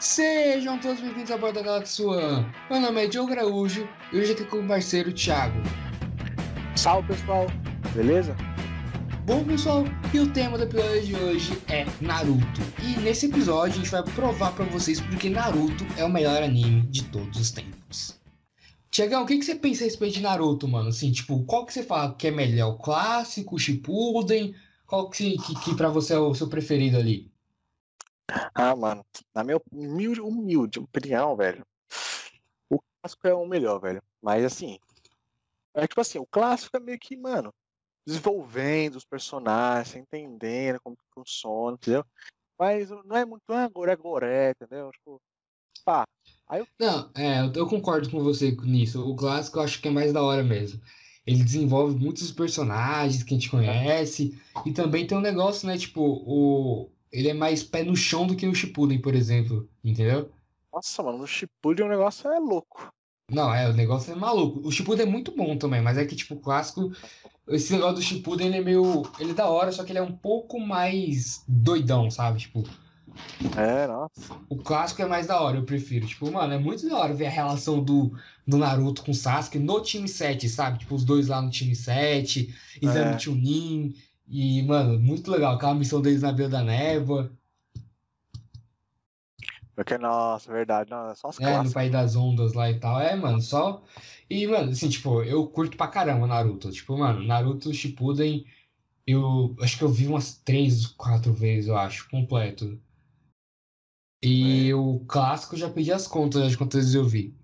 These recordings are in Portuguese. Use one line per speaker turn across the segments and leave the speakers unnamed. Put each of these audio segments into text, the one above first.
Sejam todos bem-vindos a bordo da Galáxia One. Meu nome é Diogo Araújo e hoje aqui com o parceiro Thiago.
Salve pessoal, beleza?
Bom pessoal, e o tema do episódio de hoje é Naruto. E nesse episódio a gente vai provar pra vocês porque Naruto é o melhor anime de todos os tempos. Tiagão, o que, que você pensa a respeito de Naruto, mano? Assim, tipo, qual que você fala que é melhor? O clássico, o Shippuden? Qual que, que, que pra você é o seu preferido ali?
Ah, mano, na minha humilde, humilde opinião, velho, o clássico é o melhor, velho. Mas assim, é tipo assim, o clássico é meio que, mano, desenvolvendo os personagens, entendendo como funciona, entendeu? Mas não é muito, é agora, é goré, entendeu? Tipo, pá. Aí eu...
Não, é, eu concordo com você nisso. O clássico eu acho que é mais da hora mesmo. Ele desenvolve muitos personagens que a gente conhece. E também tem um negócio, né? Tipo, o, ele é mais pé no chão do que o Shippuden, por exemplo. Entendeu?
Nossa, mano, o Shippuden o negócio é louco.
Não, é, o negócio é maluco. O Shippuden é muito bom também, mas é que, tipo, o clássico. Esse negócio do Shippuden, ele é meio. Ele é da hora, só que ele é um pouco mais doidão, sabe? Tipo.
É, nossa.
O clássico é mais da hora, eu prefiro. Tipo, mano, é muito da hora ver a relação do, do Naruto com o Sasuke no time 7, sabe? Tipo, os dois lá no time 7, Exame
É.
Chunin. E, mano, muito legal. Aquela missão deles na Vila da Névoa,
Porque, nossa, verdade, não, é só os
é, no. País das Ondas lá e tal. É, mano, só. E, mano, assim, tipo, eu curto pra caramba Naruto. Tipo, mano, Naruto Shippuden, eu acho que eu vi umas três, quatro vezes, eu acho, completo. E o clássico eu já perdi as contas de quantas vezes eu vi.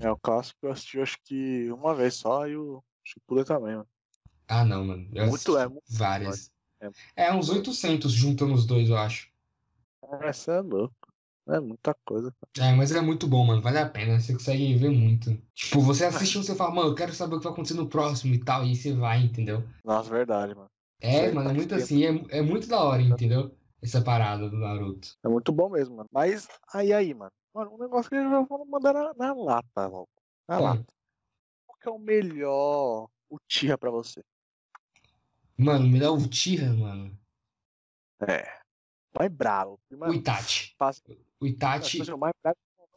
É, o clássico eu assisti acho que uma vez só e o Shippuden também, mano.
Ah, não, mano. Eu
Muito, é muito
várias.
É.
É, uns 800 juntando os dois, eu acho.
Essa é louco. É muita coisa.
É, mas ele é muito bom, mano. Vale a pena. Você consegue ver muito. Tipo, você assiste um, você fala, mano, eu quero saber o que vai acontecer no próximo e tal. E aí você vai, entendeu?
Nossa, verdade, mano.
É,
Sim,
mano, é muito
tempo.
assim. É, é muito da hora, entendeu? Essa parada do Naruto.
É muito bom mesmo, mano. Mas aí, aí, mano. Mano, um negócio que já vou mandar na, na lata, logo. Na
Hum.
lata. Qual que é o melhor Uchiha pra você?
Mano, me dá o Tira, mano.
É. Mais bravo.
O Itachi.
passa-
O Itachi.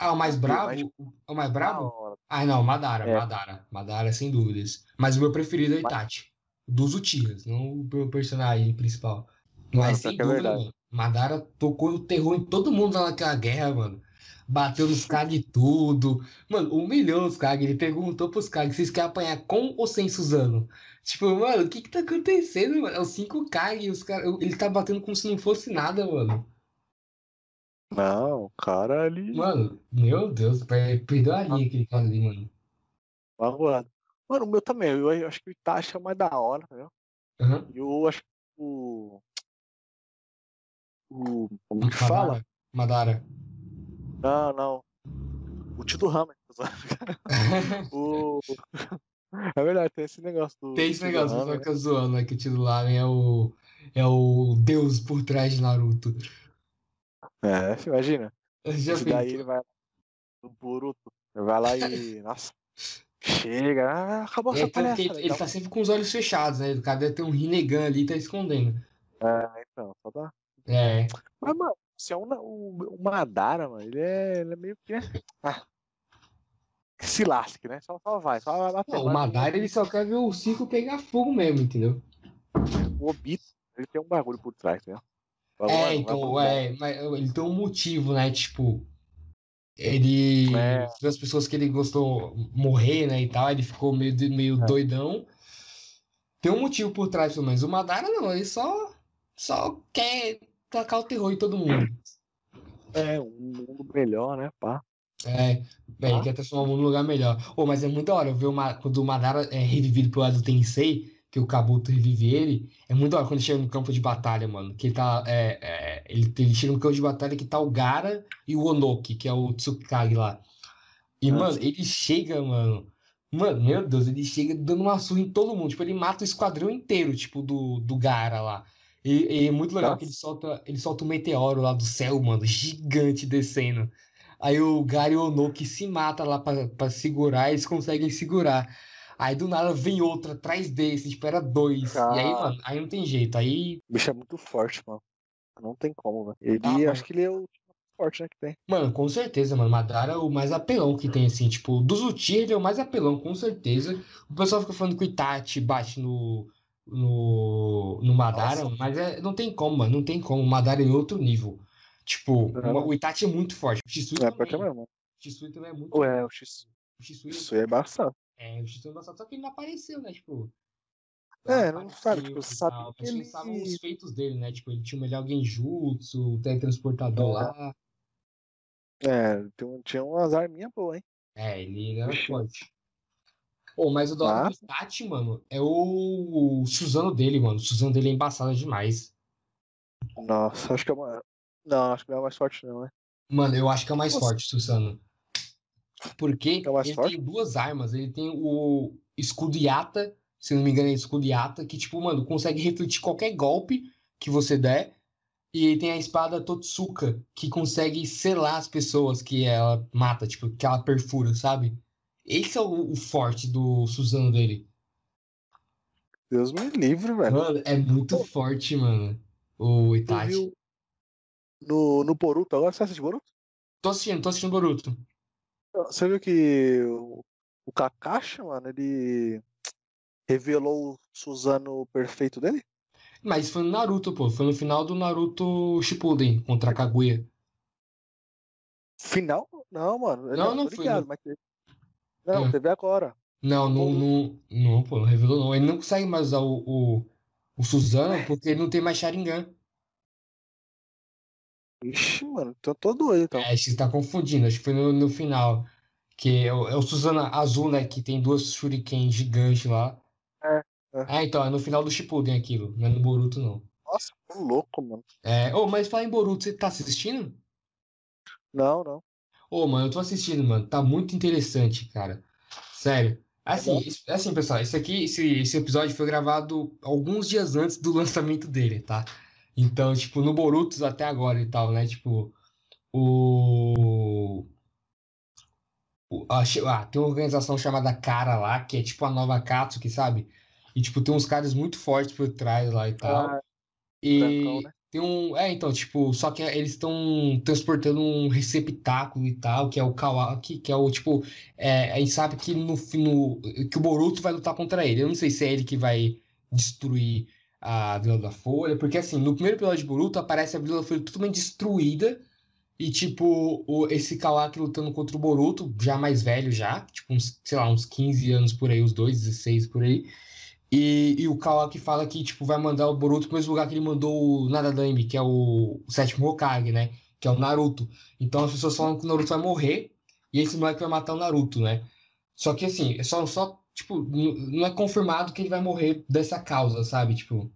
Ah, o mais bravo? É o mais bravo? Ah, não, Madara,
É.
Madara. Madara, sem dúvidas. Mas o meu preferido é o Itachi. Dos Uchihas, não o meu personagem principal. Mas
pior
sem
é
dúvida,
verdade.
mano. Madara tocou o terror em todo mundo lá naquela guerra, mano. Bateu nos Kage e tudo. Mano, humilhou os Kage. Ele perguntou pros Kage, vocês querem apanhar com ou sem Suzano? Tipo, mano, o que que tá acontecendo, mano? É os cinco Kage, os cara... ele tá batendo como se não fosse nada, mano.
Não, o cara ali.
Mano, meu Deus, per- perdeu a linha aquele cara ali, mano.
Magoado. Mano, o meu também. Eu, acho que o Itachi é o mais da hora, entendeu?
Aham.
E eu acho que o. O. Como que fala?
Madara.
Não, não. O tio do Hammer. o. É verdade, tem esse negócio do.
Tem esse negócio, o pessoal fica zoando, né? Que o Lamen é o. É o deus por trás de Naruto.
É, imagina.
Já
Esse daí ele vai no Boruto. Ele vai lá e. Nossa. Chega. Ah, acabou
É,
essa palestra.
ele, ele tá sempre com os olhos fechados, né? O cara deve ter um Rinnegan ali e tá escondendo.
É, então, só dá.
É.
Mas, mano, se é um, o, o Madara, mano, ele é, ele é meio que. né? Ah, que se lasque, né? Só, só vai, só vai.
Não, o Madara ele só quer ver o circo pegar fogo mesmo, entendeu?
O Obito, ele tem um bagulho por trás, né?
É, então, é, mas ele tem um motivo, né? Tipo, ele.
É.
As pessoas que ele gostou morrer, né? E tal, ele ficou meio, meio
É.
doidão. Tem um motivo por trás, pelo menos. O Madara não, ele só, só quer tacar o terror em todo mundo.
É, um mundo melhor, né, pá?
É, bem,
Ah.
quer transformar o mundo num lugar melhor. Ô, mas é muito da hora ver uma, quando o Madara é revivido pelo lado do Tensei, que o Kabuto revive ele. É muito da hora quando ele chega no campo de batalha, mano. Que ele tá. É, é, ele, ele chega no campo de batalha que tá o Gara e o Onoki, que é o Tsukage lá. E,
Ah,
mano, ele chega, mano. Mano, meu Deus, ele chega dando uma surra em todo mundo. Tipo, ele mata o esquadrão inteiro, tipo, do, do Gara lá. E, e é muito legal que ele
Nossa.
solta, ele solta um meteoro lá do céu, mano, gigante descendo. Aí o Gary Onoki se mata lá pra, pra segurar, eles conseguem segurar. Aí do nada vem outro atrás desse, tipo, era dois. E aí,
Ah.
mano, aí não tem jeito. Aí,
O bicho é muito forte, mano. Não tem como, velho. Ele,
Ah, mano.
acho que ele é o forte, né, que tem.
Mano, com certeza, mano. Madara é o mais apelão que tem, assim. Tipo, dos Uchiha, ele é o mais apelão, com certeza. O pessoal fica falando que o Itachi bate no, no, no Madara,
Nossa.
mas é, não tem como, mano. Não tem como. O Madara é em outro nível. Tipo,
Uhum.
o Itachi é muito forte. O Shisui
É,
também.
mesmo.
O Shisui também é muito
Ué,
forte.
o X.
O Shisui,
Isso é embaçado.
é, o Shisui é embaçado. Só que ele não apareceu, né? Tipo.
É, não sabe, tipo, sabe
tal.
que ele-
sabe os feitos dele, né? Tipo, ele tinha o melhor genjutsu, o teletransportador
É.
lá.
É, tem um- tinha umas arminhas boas, hein?
É, ele era forte. Pô, mas o da hora do. Itachi, mano, é o... o Suzano dele, mano. O Suzano dele é embaçado demais.
Nossa, acho que é uma. Não, acho que não é mais forte, não, né?
Mano, eu acho que é o mais
Nossa.
forte, o Suzano. Porque
É o mais
ele
forte?
tem duas armas. Ele tem o escudo Yata, se não me engano é escudo Yata, que, tipo, mano, consegue refletir qualquer golpe que você der. E ele tem a espada Totsuka, que consegue selar as pessoas que ela mata, tipo, que ela perfura, sabe? Esse é o, o forte do Suzano dele.
Deus me livre, velho.
Mano, é muito forte, mano. O
Tu
Itachi.
No, no Boruto agora? Você assiste Boruto?
Tô assistindo, tô assistindo Boruto.
Você viu que o, o Kakashi, mano, ele revelou o Suzano perfeito dele?
Mas foi no Naruto, pô. Foi no final do Naruto Shippuden contra a Kaguya.
Final? Não, mano.
Não,
eu
não
tô
foi,
ligado,
não.
mas teve- Não,
É.
teve agora.
Não, não, não, não, pô, não revelou não. Ele não consegue mais usar o, o, o Suzano porque ele não tem mais Sharingan.
Ixi, mano, então tô doido, então.
É, que você tá confundindo. Acho que foi no, no final. Que é o, é o Suzano azul, né? Que tem duas Shuriken gigantes lá.
É,
É, então, é no final do Shippuden aquilo. Não é no Boruto, não.
Nossa, tô louco, mano.
É, ô, mas fala em Boruto, você tá assistindo?
Não, não.
Ô, mano, eu tô assistindo, mano. Tá muito interessante, cara. Sério. Assim,
bom?
es- assim, pessoal, esse aqui, esse, esse episódio foi gravado alguns dias antes do lançamento dele, tá? Então, tipo, no Boruto até agora e tal, né? Tipo, o. o- ah, tem uma organização chamada Cara lá, que é tipo a nova Katsuki, sabe? E, tipo, tem uns caras muito fortes por trás lá e tal.
Ah,
E
né?
tem um. É, então, tipo, só que eles estão transportando um receptáculo e tal, que é o Kawaki, que é o tipo. É, a gente sabe que no, no que o Boruto vai lutar contra ele. Eu não sei se é ele que vai destruir a Vila da Folha, porque assim, no primeiro episódio de Boruto aparece a Vila da Folha totalmente destruída. E, tipo, o, esse Kawaki lutando contra o Boruto, já mais velho já, tipo, uns, sei lá, uns 15 anos por aí, os dois, 16 por aí. E, e o Kawaki fala que, tipo, vai mandar o Boruto pro mesmo lugar que ele mandou o Nadadame, que é o, o sétimo Hokage, né? Que é o Naruto. Então as pessoas falam que o Naruto vai morrer e esse moleque vai matar o Naruto, né? Só que, assim, é só, só tipo, não é confirmado que ele vai morrer dessa causa, sabe? Tipo,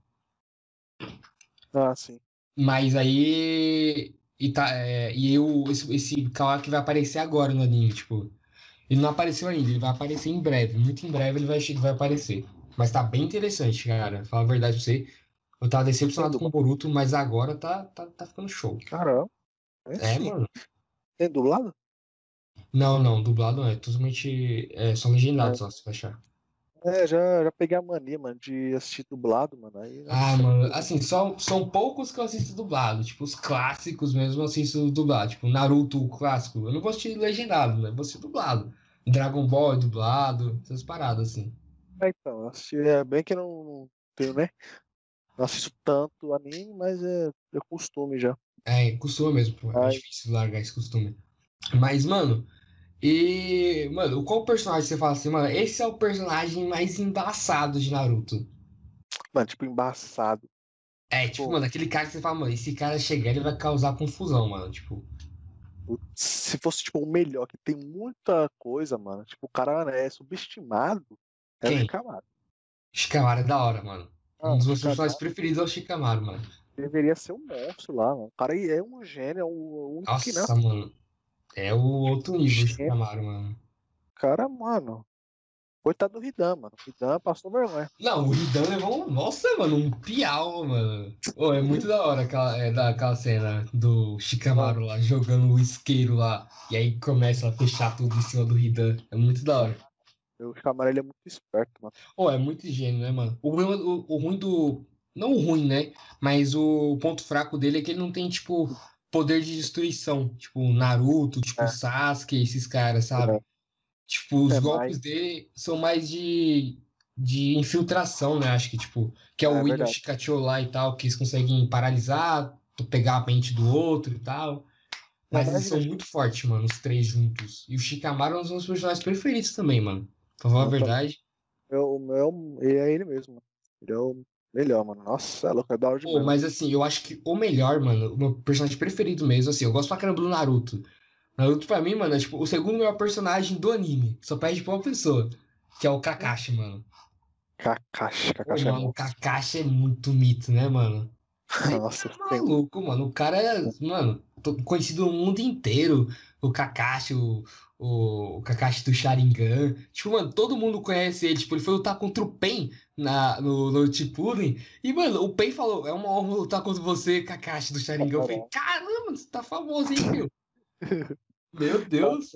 Ah, sim.
mas aí. E, tá, é, e eu, esse, esse Kawaki vai aparecer agora no anime, tipo. Ele não apareceu ainda, ele vai aparecer em breve. Muito em breve ele vai, vai aparecer. Mas tá bem interessante, cara. Falar a verdade pra você. Eu tava decepcionado com o Boruto, mas agora tá, tá, tá ficando show.
Caramba. É,
É, mano.
Tem dublado?
Não, não, dublado não. É totalmente. É só legendado, só, se achar.
É, já, já peguei a mania, mano, de assistir dublado, mano. Aí,
Ah, mano, assim, só, são poucos que eu assisto dublado. Tipo, os clássicos mesmo eu assisto dublado. Tipo, Naruto, o clássico. Eu não vou assistir legendado, né? Eu vou assistir dublado. Dragon Ball é dublado, essas paradas, assim.
É, então, assisti, é bem que não, não tenho, né? Não assisto tanto anime, mas é, é costume já.
É, costuma mesmo, pô. É
Ai.
difícil largar esse costume. Mas, mano, e. Mano, qual personagem você fala assim, mano? Esse é o personagem mais embaçado de Naruto.
Mano, tipo, embaçado.
É, tipo,
Pô.
mano, aquele cara que você fala, mano, esse cara chegar, ele vai causar confusão, mano. Tipo,
Se fosse, tipo, o melhor, que tem muita coisa, mano. Tipo, o cara é subestimado. É o? Shikamaru.
Shikamaru é da hora, mano.
Ah,
Um dos meus personagens preferidos é o Shikamaru, mano.
Deveria ser um monstro lá, mano. O cara é um gênio, é o único que não.
Nossa, mano. É o outro nível, o
Gênio.
Shikamaru, mano.
Cara, mano. Coitado do Hidan, mano. O Hidan passou vergonha.
Não, o Hidan levou um. Nossa, mano, um piau, mano. Ô, é muito da hora aquela, é, daquela cena do Shikamaru lá jogando o isqueiro lá. E aí começa a fechar tudo em cima do Hidan. É muito da hora.
O Shikamaru, ele é muito esperto, mano.
Ô, é muito gênio, né, mano? O o, o ruim do. Não o ruim, né? Mas o ponto fraco dele é que ele não tem, tipo, poder de destruição. Tipo, Naruto, tipo,
É.
Sasuke, esses caras, sabe?
É.
Tipo, os
É,
golpes
mas-
dele são mais de, de infiltração, né? Acho que, tipo, que é o
É, verdade.
Shikacho lá e tal, que eles conseguem paralisar, pegar a mente do outro e tal. Mas
mas
eles são muito fortes, mano, os três juntos. E o Shikamaru é um dos meus personagens preferidos também, mano. Pra falar a verdade.
Eu, o meu, ele é ele mesmo. Ele é o melhor, mano. Nossa, é louco, é da hora
Pô,
demais.
mas assim, eu acho que o melhor, mano, o meu personagem preferido mesmo, assim, eu gosto pra caramba do Naruto. Naruto, pra mim, mano, é tipo o segundo melhor personagem do anime. Só perde pra uma pessoa. Que é o Kakashi, mano.
Kakashi,
Pô,
Kakashi é
mano, o
monstro.
Kakashi é muito mito, né, mano?
Nossa,
Tá
tem-
maluco, mano. O cara é, mano, conhecido no mundo inteiro. O Kakashi, o, o, o Kakashi do Sharingan. Tipo, mano, todo mundo conhece ele. Tipo, ele foi lutar contra o Pen na, no, no Shippuden. E, mano, o Pen falou, é uma honra lutar contra você, Kakashi do Sharingan. Eu falei, caramba, você tá famoso, hein, meu? Meu Deus.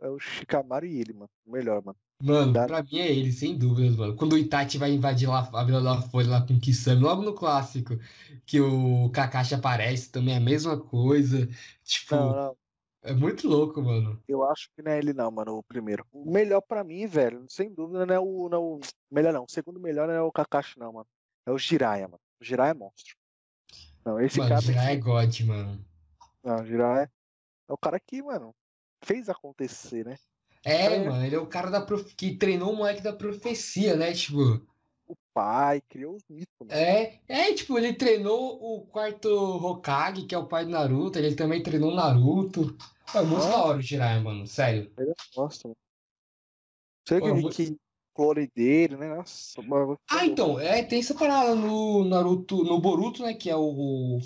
é o Shikamaru e ele, mano. O melhor, mano.
Mano,
Dá-
pra mim é ele, sem dúvidas, mano. Quando o Itachi vai invadir lá a Vila da Folha lá com o Kisame, logo no clássico, que o Kakashi aparece, também é a mesma coisa. Tipo,
Não, não.
É muito louco, mano.
Eu acho que não é ele, não, mano. O primeiro. O melhor pra mim, velho, sem dúvida, não é o. Não, é o- melhor não. O segundo melhor não é o Kakashi, não, mano. É o Jiraiya, mano. O Jiraiya é monstro. Não, esse
Mano,
cara.
Jiraiya é God, mano.
Não, o Jiraiya é o cara que, mano, fez acontecer, né?
É,
É.
mano, ele é o cara da prof... que treinou o moleque da profecia, né? Tipo,
O pai criou os mitos, mano.
é, é, tipo, ele treinou o quarto Hokage, que é o pai do Naruto, ele também treinou o Naruto. É muito da hora o Jiraiya, mano, sério.
Ele é mano. Sei
Pô,
que,
muito-
que clone dele, né? Nossa, mano.
Ah, então, é, tem essa parada no Naruto, no Boruto, né, que é o...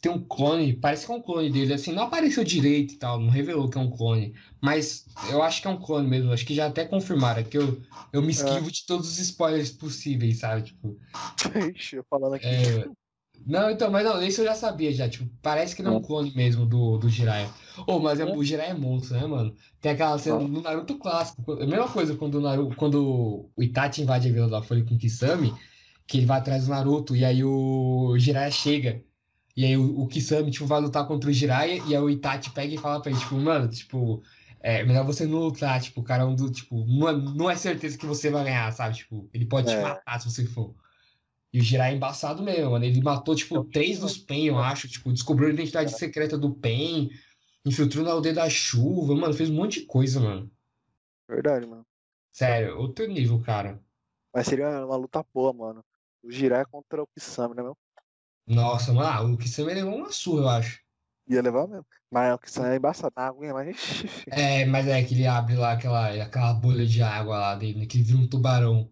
Tem um clone, parece que é um clone dele, assim, não apareceu direito e tal, não revelou que é um clone, mas eu acho que é um clone mesmo, acho que já até confirmaram, que eu, eu me esquivo de todos os spoilers possíveis, sabe, tipo...
Ixi, eu falando aqui.
É, Não, então, mas não, esse eu já sabia já, tipo, parece que não é um clone mesmo do, do Jiraiya. Ô, mas é,
É.
o Jiraiya é monstro, né, mano? Tem aquela cena no Naruto clássico, a mesma coisa quando o, Naruto, quando o Itachi invade a Vila da Folha com o Kisame, que ele vai atrás do Naruto, e aí o Jiraiya chega, e aí o, o Kisame, tipo, vai lutar contra o Jiraiya, e aí o Itachi pega e fala pra ele, tipo, mano, tipo, é melhor você não lutar, tipo, o cara é um do, tipo, não é, não é certeza que você vai ganhar, sabe? Tipo, ele pode te
É.
matar se você for. E o Jiraiya é embaçado mesmo, mano. Ele matou, tipo, três dos Pen, eu acho. Tipo, descobriu a identidade secreta do Pen, infiltrou na aldeia da chuva, mano. Fez um monte de coisa, mano.
Verdade, mano.
Sério, outro nível, cara.
Mas seria uma luta boa, mano. O Jiraiya contra o Kisame, né, meu?
Nossa, mano, ah, o Kisame levou uma surra, eu acho.
Ia levar mesmo. Mas o Kisame é embaçado na aguinha, mas.
É, mas é que ele abre lá aquela, aquela bolha de água lá dele, né, que ele vira um tubarão.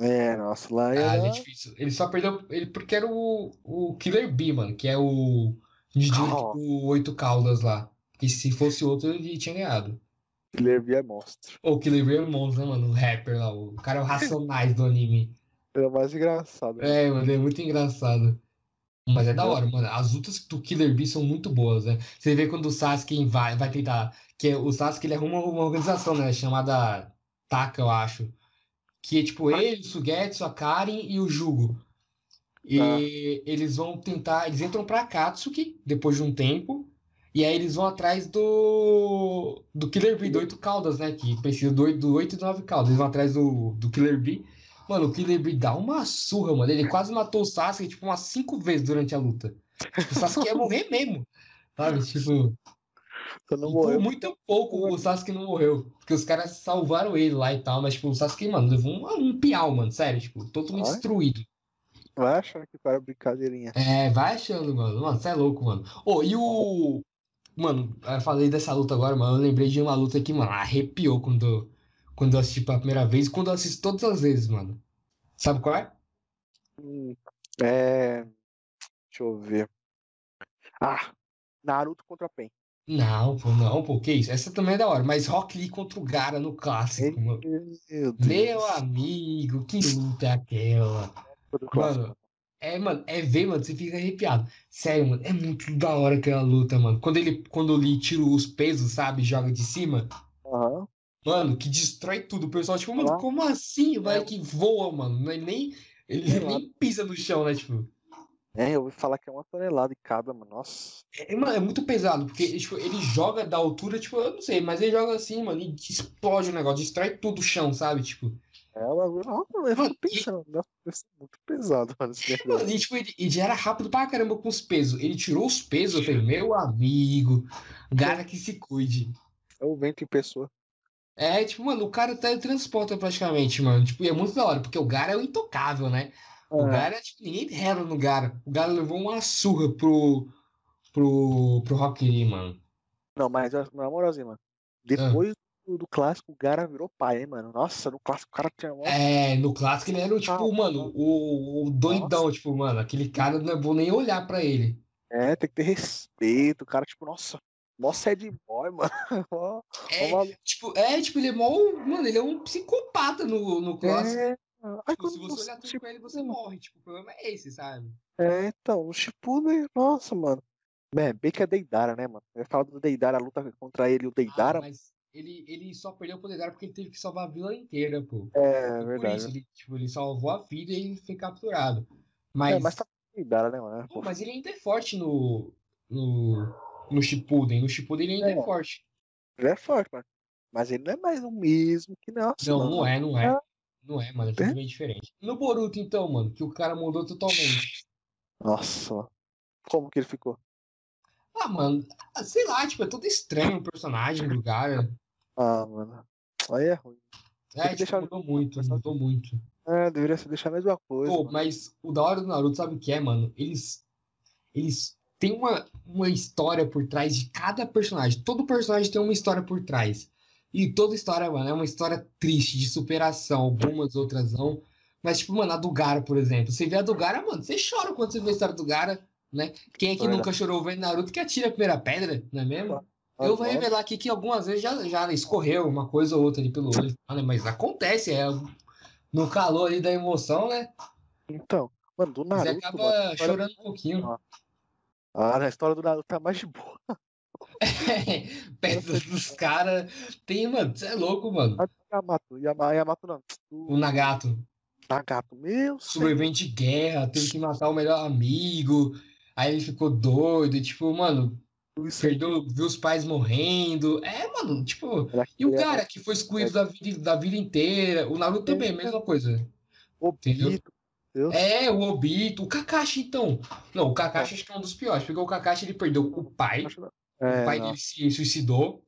É, nossa, lá
Ah,
dar-
é difícil. Ele só perdeu ele porque era o, o Killer Bee, mano, que é o Nijiu,
Oh.
o oito caudas lá. Que se fosse outro, ele tinha ganhado.
Killer Bee é monstro.
Ou Killer Bee é o monstro, né, mano? O rapper lá. O cara é o Racionais do anime.
Ele é o mais engraçado.
É, mano, é muito engraçado. Mas é da hora, mano. As lutas do Killer Bee são muito boas, né? Você vê quando o Sasuke vai, vai tentar. Que é- o Sasuke ele arruma uma organização, né? Chamada Taka, eu acho. Que é tipo ele, o Sugetsu, a Karen e o Jugo. E
Ah.
eles vão tentar. Eles entram pra Akatsuki depois de um tempo. E aí eles vão atrás do. Do Killer Bee, do 8 caudas, né? Que precisa do 8, do 8 e 9 caudas. Eles vão atrás do, do Killer Bee. Mano, o Killer Bee dá uma surra, mano. Ele quase matou o Sasuke, tipo, umas 5 vezes durante a luta. O Sasuke ia morrer mesmo. Sabe? Tipo.
Não morreu.
por muito pouco o Sasuke não morreu. Porque os caras salvaram ele lá e tal. Mas, tipo, o Sasuke, mano, levou um, um piau, mano. Sério, tipo, totalmente
Ai.
destruído.
Vai achar que o cara é brincadeirinha.
É, vai achando, mano. Mano, você é louco, mano. Ô, e o. Mano, eu falei dessa luta agora, mano. Eu lembrei de uma luta que, mano, arrepiou quando, quando eu assisti pela primeira vez quando eu assisto todas as vezes, mano. Sabe qual é?
Hum, é. Deixa eu ver. Ah, Naruto contra Pen.
Não, pô, não, pô, que isso? Essa também é da hora. Mas Rock Lee contra o Gara no clássico, mano.
Meu Deus.
Meu amigo, que luta é aquela? Mano, é, mano, é ver, mano, você fica arrepiado. Sério, mano, é muito da hora aquela luta, mano. Quando ele, quando o Lee tira os pesos, sabe, joga de cima,
Aham.
mano, que destrói tudo. O pessoal, tipo, mano, como assim? Vai
É.
que voa, mano. Não é nem, ele
lá.
nem pisa no chão, né, tipo.
É, eu ouvi falar que é uma tonelada de cada, mano. Nossa.
É, mano, é muito pesado, porque tipo, ele joga da altura, tipo, eu não sei, mas ele joga assim, mano, e explode o negócio, destrói tudo o chão, sabe? Tipo.
É, o bagulho. Nossa, eu
Mano,
fico pensando, nossa, deve ser muito pesado, mano. Esse
Mano, e, tipo, ele, ele já era rápido pra caramba com os pesos. Ele tirou os pesos, eu falei, meu amigo, cara que se cuide.
É o vento em pessoa.
É, tipo, mano, o cara teletransporta praticamente, mano. Tipo, e é muito da hora, porque o Gara é o intocável, né? O
É.
Gara, tipo, ninguém rela no Gara. O Gara levou uma surra pro, pro, pro Rock Lee, mano.
Não, mas na moralzinha, mano.
Ah.
Depois do, do clássico, o Gara virou pai, hein, mano. Nossa, no clássico o cara tinha.
É, no clássico ele era o, tipo,
Ah,
mano, o, o doidão, tipo, mano, aquele cara não é bom nem olhar pra ele.
É, tem que ter respeito. O cara, tipo, nossa, mó sad boy, mano.
É, tipo, é, tipo, ele é mó, mano, ele é um psicopata no, no clássico.
É. Aí
Tipo, se você olhar tudo com ele, você morre. Tipo, o problema é esse, sabe?
É, então, o Shippuden, nossa, mano. É, bem que é Deidara, né, mano? Eu falo do Deidara, a luta contra ele e o
Ah,
Deidara.
mas ele, ele só perdeu o poder dela porque ele teve que salvar a vila inteira, pô.
é,
por
verdade.
isso, ele, tipo, ele salvou a vida e ele foi capturado.
É,
Mas,
mas tá Deidara, né, mano?
pô, mas ele ainda é forte no, no, no Shippuden. No Shippuden ele ainda é,
É.
forte.
Ele é forte, mano. Mas ele não é mais o mesmo que nossa,
Não,
mano.
não é, não é.
Ah.
Não é, mano, é tudo bem diferente. No Boruto, então, mano, que o cara mudou totalmente.
Nossa. Como que ele ficou?
Ah, mano, sei lá, tipo, é todo estranho o personagem do cara.
Ah, mano. Aí é ruim.
É, tipo,
deixar-
mudou muito, mudou muito.
É, deveria ser deixar a mesma coisa.
Pô, mas o da hora do Naruto, sabe o que é, mano? Eles, eles têm uma, uma história por trás de cada personagem. Todo personagem tem uma história por trás. E toda história, mano, é uma história triste, de superação. Algumas, outras não. Mas, tipo, mano, a do Gara, por exemplo. Você vê a do Gara, mano, você chora quando você vê a história do Gara, né? Quem é que
Verdade.
nunca chorou vendo Naruto que atira a primeira pedra, não é mesmo? Eu vou revelar aqui que algumas vezes já, já escorreu uma coisa ou outra ali pelo olho, né? mas acontece, é no calor ali da emoção, né?
Então, mano, do
Você
Naruto,
acaba
mano, a
chorando um pouquinho.
Ah, na história do Naruto tá mais de boa.
Perto dos caras. Tem, mano, você é louco, mano.
Yamato, Yama, Yamato não.
O Nagato,
Nagato, meu
sobrevivente de guerra, teve que matar o melhor amigo. Aí ele ficou doido, tipo, mano, perdeu, viu os pais morrendo. É, mano, tipo. E o cara que foi excluído da vida, da vida inteira. O Naruto também, mesma coisa. entendeu?
Obito, Deus.
É, o Obito, o Kakashi, então. Não, o Kakashi acho que é um dos piores, porque o Kakashi ele perdeu o pai,
Não.
o
É,
pai
não.
dele se suicidou.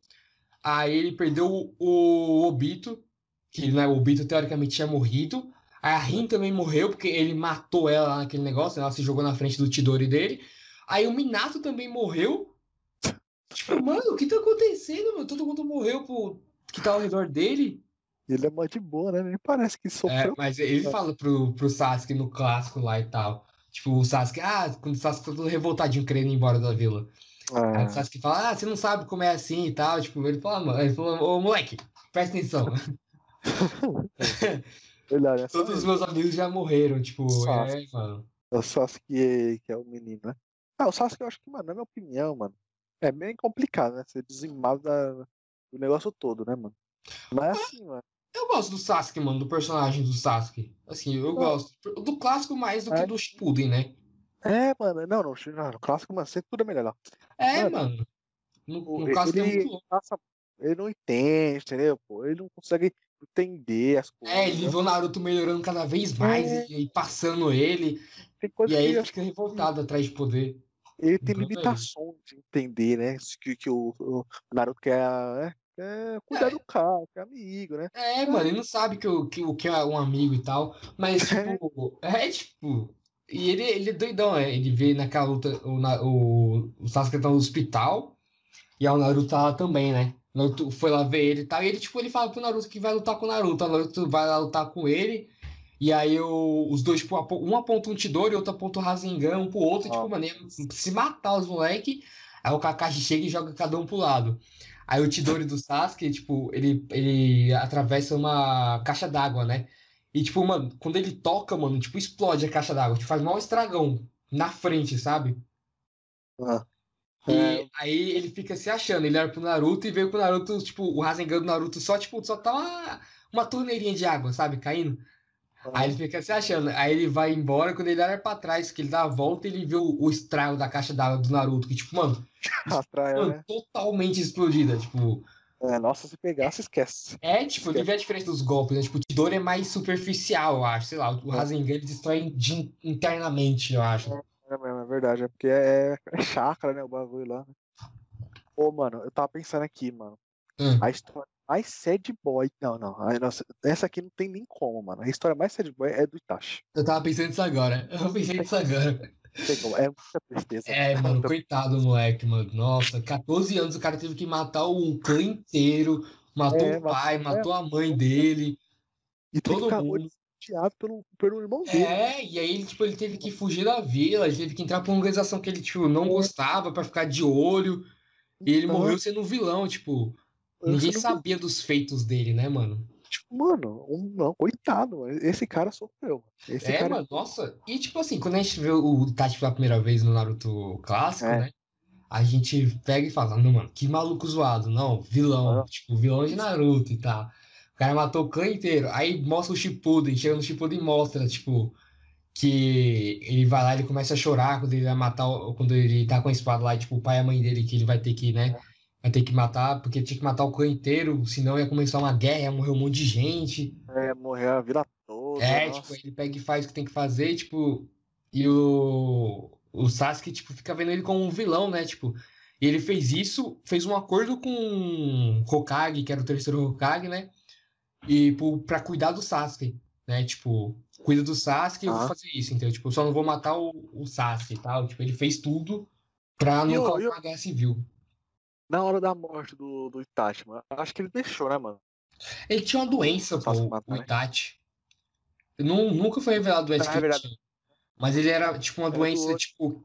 Aí ele perdeu o, o Obito, que né, o Obito teoricamente tinha morrido. Aí a Rin também morreu, porque ele matou ela lá naquele negócio, ela se jogou na frente do Chidori dele. Aí o Minato também morreu. Tipo, mano, o que tá acontecendo, mano? Todo mundo morreu pro, que tá ao redor dele.
Ele é mó de boa, né? Nem parece que
É,
sofreu.
mas ele fala pro, pro Sasuke no clássico lá e tal. Tipo, o Sasuke, ah, quando o Sasuke tá todo revoltadinho querendo ir embora da vila. Aí
Ah,
o Sasuke fala, ah, você não sabe como é assim e tal. Tipo, ele fala, mano, ele falou, ô moleque, presta atenção.
verdade, é
Todos os meus amigos já morreram, tipo,
Sasuke.
é, mano.
o Sasuke que é o menino, né? Ah, o Sasuke eu acho que, mano, na minha opinião, mano, é bem complicado, né? Ser dizimado da, do negócio todo, né, mano? Mas assim, mano.
Eu gosto do Sasuke, mano, do personagem do Sasuke. Assim, eu
Ah.
gosto. Do clássico mais do que
É.
do Shippuden, né?
É, mano, não, não, não, no clássico, mano, sempre tudo é melhor.
É,
Mano,
mano. No, no clássico é
ele,
muito louco.
passa, ele não entende, entendeu? Pô? Ele não consegue entender as coisas.
É, ele
né?
vê o Naruto melhorando cada vez mais
É.
e, e passando ele. E aí ele fica revoltado atrás de poder.
ele tem
Então, é
limitações de entender, né? Que, que o, o Naruto quer, né? quer cuidar
É.
do cara, que é amigo, né?
É, mano, ele não sabe que o que, o que é um amigo e tal. Mas, tipo, é tipo. E ele, ele é doidão, né? Ele vê naquela luta o, o, o Sasuke tá no hospital e aí o Naruto tá lá também, né? O Naruto foi lá ver ele e tal. E ele, tipo, ele fala pro Naruto que vai lutar com o Naruto. O Naruto vai lá lutar com ele. E aí o- os dois, tipo, um aponta um Chidori e outro aponta o Rasengan um pro outro.
Ó.
Tipo, mano, ia se matar os moleque. Aí o Kakashi chega e joga cada um pro lado. Aí o Chidori do Sasuke, tipo, ele, ele atravessa uma caixa d'água, né? E, tipo, mano, quando ele toca, mano, tipo, explode a caixa d'água. Tipo, faz mal estragão na frente, sabe?
Ah.
E
É.
aí ele fica se achando. Ele olha pro Naruto e vê que o Naruto, tipo, o Rasengan do Naruto só, tipo, só tá uma, uma torneirinha de água, sabe? Caindo. Aí ele fica se achando. Aí ele vai embora, quando ele olha pra trás, que ele dá a volta, ele vê o, o estrago da caixa d'água do Naruto, que, tipo, mano,
Atraia,
mano,
né?
totalmente explodida. Tipo,
É, nossa, se pegar, se esquece.
é, tipo, vê a diferença dos golpes, né? Tipo, o Chidori é mais superficial, eu acho. Sei lá, o Rasengan ele destrói de- internamente, eu acho.
É mesmo, é verdade. É porque é, é chakra, né? O bagulho lá. né? Ô, mano, eu tava pensando aqui, mano.
Hum.
A história mais sad boy. Não, não. ai, nossa, essa aqui não tem nem como, mano. A história mais sad boy é do Itachi.
Eu tava pensando nisso agora. Eu pensei nisso agora.
É muita tristeza.
É, mano, coitado do moleque, mano. Nossa, 14 anos o cara teve que matar o clã inteiro, matou
É,
o pai,
matou-
matou a mãe dele,
E
todo mundo.
odiado pelo, pelo irmão dele.
É, e aí ele, tipo, ele teve que fugir da vila, ele teve que entrar pra uma organização que ele, tipo, não gostava pra ficar de olho. E ele
Então,
morreu sendo um vilão, tipo,
eu
ninguém sabia dos feitos dele, né, mano?
Tipo, mano, um, não, coitado, mano. Esse cara sofreu. Esse
É,
cara
mano, nossa. E tipo assim, quando a gente vê o Itachi pela primeira vez no Naruto clássico,
É.
né? A gente pega e fala, não, mano, que maluco zoado. Não, vilão.
Ah.
Tipo, vilão de Naruto e tal. O cara matou o clã inteiro. Aí mostra o Shippuden, chega no Shippuden e mostra, tipo, que ele vai lá, ele começa a chorar quando ele vai matar, quando ele tá com a espada lá, e, tipo, o pai e a mãe dele, que ele vai ter que, né? Vai ter que matar, porque tinha que matar o clã inteiro, senão ia começar uma guerra, ia morrer um monte de gente.
é, morreu a vila toda.
É,
nossa.
tipo, ele pega e faz o que tem que fazer, tipo, e o, o Sasuke, tipo, fica vendo ele como um vilão, né, tipo, e ele fez isso, fez um acordo com o Hokage, que era o terceiro Hokage, né, e pro, pra cuidar do Sasuke, né, tipo, cuida do Sasuke, eu vou
Ah.
fazer isso, entendeu, tipo, eu só não vou matar o, o Sasuke e tal, tipo, ele fez tudo pra não causar uma guerra civil.
Na hora da morte do, do Itachi, mano, acho que ele deixou, né, mano?
Ele tinha uma doença, pô, o
matar, né?
Itachi. Não, nunca foi revelado a doença
Ah,
que
é
ele tinha. Mas ele era, tipo, uma
Era
doença,
do-
tipo...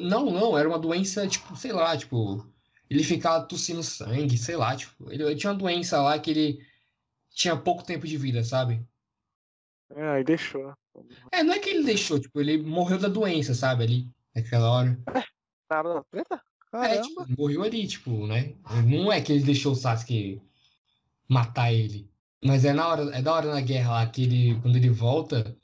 Não, não, era uma doença, tipo, sei lá, tipo... Ele ficava tossindo sangue, sei lá, tipo... Ele, ele tinha uma doença lá que ele tinha pouco tempo de vida, sabe?
É, aí deixou, né?
É, não é que ele deixou, tipo, ele morreu da doença, sabe, ali, naquela hora.
Na hora da treta?
É,
Caramba.
tipo, morreu ali, tipo, né? Não é que ele deixou o Sasuke matar ele. Mas é na hora, é da hora na guerra lá que ele, quando ele volta,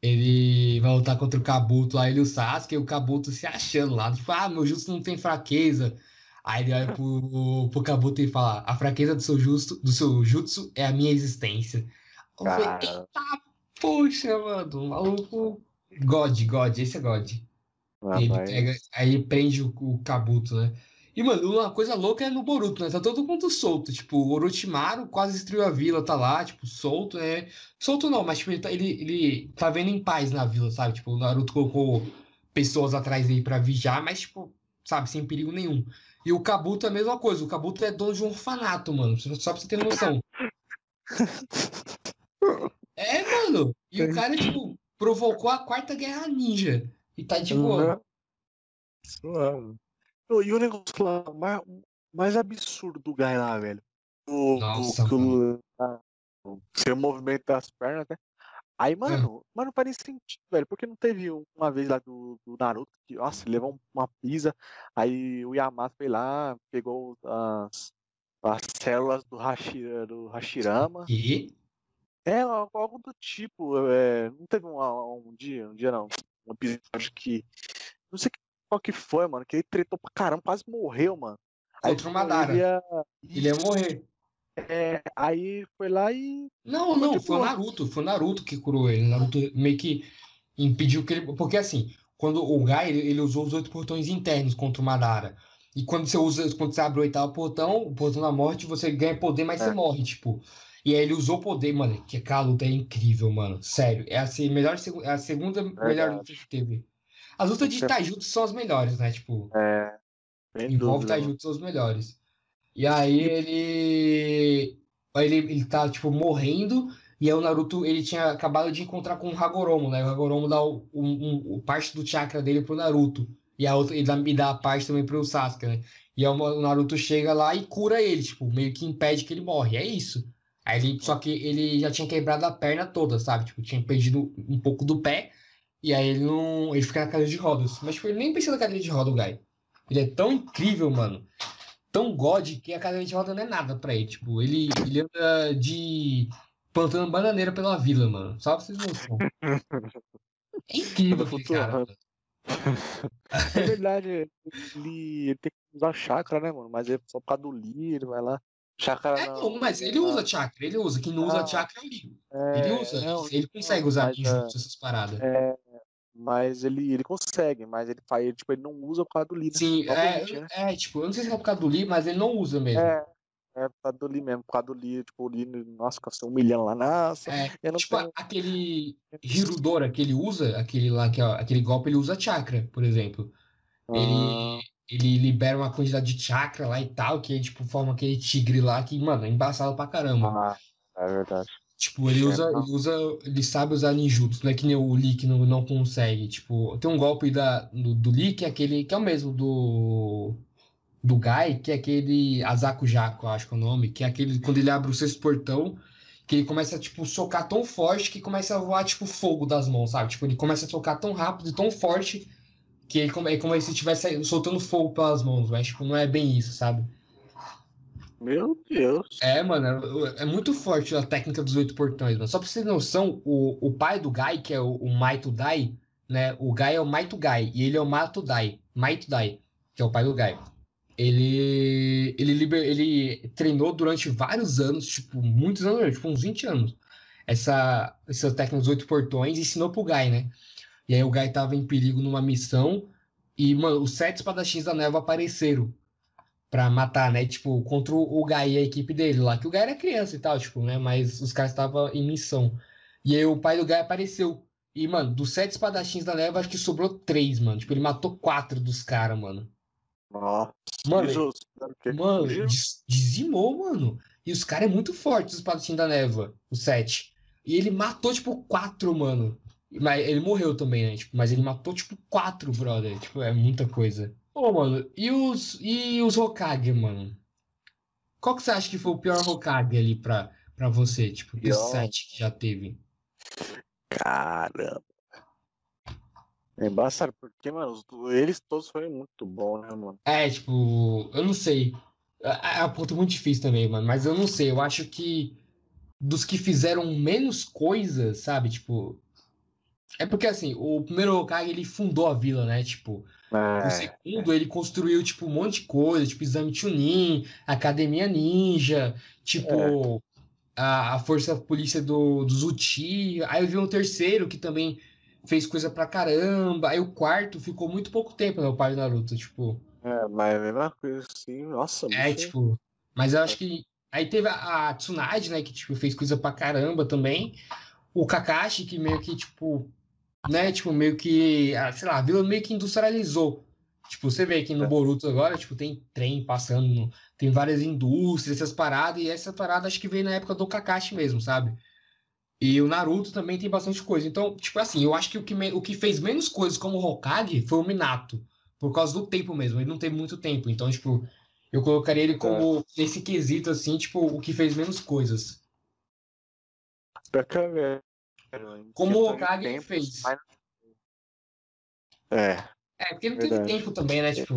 ele vai lutar contra o Kabuto lá, ele e o Sasuke, e o Kabuto se achando lá, tipo, ah, meu jutsu não tem fraqueza. Aí ele olha pro, pro Kabuto e fala, a fraqueza do seu, justo, do seu jutsu é a minha existência. Eu falei, eita, poxa, mano, o maluco. God, God, esse é God.
Ah,
Ele
mas-
pega, aí prende o, o Kabuto, né? E, mano, uma coisa louca é no Boruto, né? Tá todo mundo solto. Tipo, o Orochimaru quase destruiu a vila, tá lá, tipo, solto, né? Solto não, mas tipo, ele tá, ele, ele tá vendo em paz na vila, sabe? Tipo, o Naruto colocou pessoas atrás dele pra vigiar, mas, tipo, sabe, sem perigo nenhum. E o Kabuto é a mesma coisa. O Kabuto é dono de um orfanato, mano. Só pra você ter noção. É, mano. E o cara, tipo, provocou a quarta guerra ninja. E tá de boa.
Uhum. E o negócio lá, mais, mais absurdo do Guy lá, velho. O,
Nossa,
o, o, ah, seu movimento das pernas, né? Aí,
É.
mano, mas não faz nem sentido, velho. Porque não teve uma vez lá do, do Naruto que, nossa, ele levou uma pisa. Aí o Yamato foi lá, pegou as, as células do, Hashira, do Hashirama.
E
É, algo algo do tipo. é, não teve um, um dia, um dia não, um episódio que. Não sei qual que foi, mano, que ele tretou pra caramba, quase morreu, mano. Aí,
Contra o Madara.
Ele ia,
ele ia morrer.
é, aí foi lá e.
Não, não, foi o Naruto. Foi o Naruto que curou ele. Naruto meio que impediu que ele. Porque assim, quando o Gai, ele, ele usou os oito portões internos contra o Madara. E quando você usa, quando você abre o oitavo portão, o portão da morte, você ganha poder, mas
É.
você morre, tipo. E aí ele usou poder, mano. Que aquela luta é incrível, mano. Sério. É a, melhor, é a segunda melhor luta que teve. As lutas de
Você-
Taijutsu são as melhores, né? Tipo.
É.
Envolve. Taijutsu são os melhores. E aí ele... aí ele. Ele tá, tipo, morrendo. E aí o Naruto, ele tinha acabado de encontrar com o Hagoromo, né? O Hagoromo dá o, um, um- o parte do chakra dele pro Naruto. E a outra, ele dá, e dá a parte também pro Sasuke, né? E aí o Naruto chega lá e cura ele, tipo, meio que impede que ele morre. É isso. Aí ele, só que ele já tinha quebrado a perna toda, sabe? Tipo, tinha perdido um pouco do pé. E aí ele não. Ele fica na cadeira de rodas. Mas, tipo, ele nem precisa da cadeira de roda, o Guy. Ele é tão incrível, mano. Tão God que a cadeira de roda não é nada pra ele. Tipo, ele, ele anda de plantando bananeira pela vila, mano. Só pra vocês noção. É incrível aquele cara. Mano.
É verdade, ele, ele tem que usar chakra, né, mano? Mas é só por causa do Lee, ele vai lá. Chakra
É,
não.
mas ele usa chakra, ele usa. Quem não usa
Ah,
chakra é o Lee.
É,
Ele usa,
não,
ele consegue usar ninjutsu, essas paradas.
É, mas ele, ele consegue, mas ele faz, tipo, ele não usa por causa do Lee, né?
Sim, é,
né?
é, tipo, eu não sei se é por causa do Lee, mas ele não usa mesmo.
É, é por causa do Lee mesmo, por causa do Lee, tipo, o Lee, nossa, fica humilhando lá, nossa,
É, tipo,
tenho.
aquele Hirudora que ele usa, aquele lá, que é, aquele golpe, ele usa chakra, por exemplo. Ele, ele libera uma quantidade de chakra lá e tal, que tipo, forma aquele tigre lá que, mano, é embaçado pra caramba.
Ah, é verdade.
Tipo, ele
É,
usa,
não.
ele usa, ele sabe usar ninjutsu, não é que nem o Lee que não, não consegue. Tipo, tem um golpe da, do, do Lee que é aquele, que é o mesmo do, do Gai, que é aquele Azaku Jaku, eu acho que é o nome, que é aquele, quando ele abre o sexto portão, que ele começa, tipo, socar tão forte que começa a voar, tipo, fogo das mãos, sabe? Tipo, ele começa a socar tão rápido e tão forte que ele, come- é como se estivesse soltando fogo pelas mãos, mas, tipo, não é bem isso, sabe?
Meu Deus.
É, mano, é, é muito forte a técnica dos oito portões, mano. Só pra vocês terem noção, o, o pai do Gai, que é o, o Maito Dai, né? O Gai é o Maito Gai e ele é o Mato Dai, Maito Dai, que é o pai do Gai. Ele, ele, liber, ele treinou durante vários anos, tipo, muitos anos, tipo, uns 20 anos, essa, essa técnica dos oito portões e ensinou pro Gai, né? E aí o Gai tava em perigo numa missão e, mano, os sete espadachins da névoa apareceram pra matar, né? Tipo, contra o Gai e a equipe dele lá. Que o Gai era criança e tal, tipo, né? Mas os caras estavam em missão. E aí o pai do Gai apareceu. E, mano, dos sete espadachins da neva, acho que sobrou três, mano. Tipo, ele matou quatro dos caras, mano.
Nossa,
Mano,
Jesus?
Mano, dizimou, mano. E os caras é muito forte, os espadachins da névoa, o sete. E ele matou, tipo, quatro, mano. Mas ele morreu também, né? Tipo, mas ele matou, tipo, quatro, brother. Tipo, é muita coisa. Ô, mano, e os, e os Hokage, mano? Qual que você acha que foi o pior Hokage ali pra, pra você? Tipo,
Pior?
sete que já teve?
Caramba. É embaçado, porque, mano, eles todos foram muito bons, né, mano?
É, tipo, eu não sei. É é um ponto muito difícil também, mano. Mas eu não sei. Eu acho que dos que fizeram menos coisas, sabe? Tipo. É porque assim, o primeiro Hokage ele fundou a vila, né? Tipo, o
É,
segundo ele construiu, tipo, um monte de coisa, tipo, exame Chunin, Academia Ninja, tipo, a, a força polícia do, dos Uchi. Aí eu vi um terceiro que também fez coisa pra caramba. Aí o quarto ficou muito pouco tempo, né? O pai do Naruto, tipo.
é, mas é a mesma coisa assim, nossa,
É, tipo. Mas eu acho que. Aí teve a, a Tsunade, né? Que, tipo, fez coisa pra caramba também. O Kakashi, que meio que, tipo. Né? Tipo, meio que. ah, Sei lá, a vila meio que industrializou. Tipo, você vê aqui no
É.
Boruto agora, tipo, tem trem passando, tem várias indústrias, essas paradas, e essa parada acho que veio na época do Kakashi mesmo, sabe? E o Naruto também tem bastante coisa. Então, tipo assim, eu acho que o que, me- o que fez menos coisas como Hokage foi o Minato. Por causa do tempo mesmo. Ele não teve muito tempo. Então, tipo, eu colocaria ele como nesse quesito, assim, tipo, o que fez menos coisas.
É, velho, em
Como o
tempo,
fez.
mas- É,
É, porque não teve
Verdade.
tempo também, né? Tipo,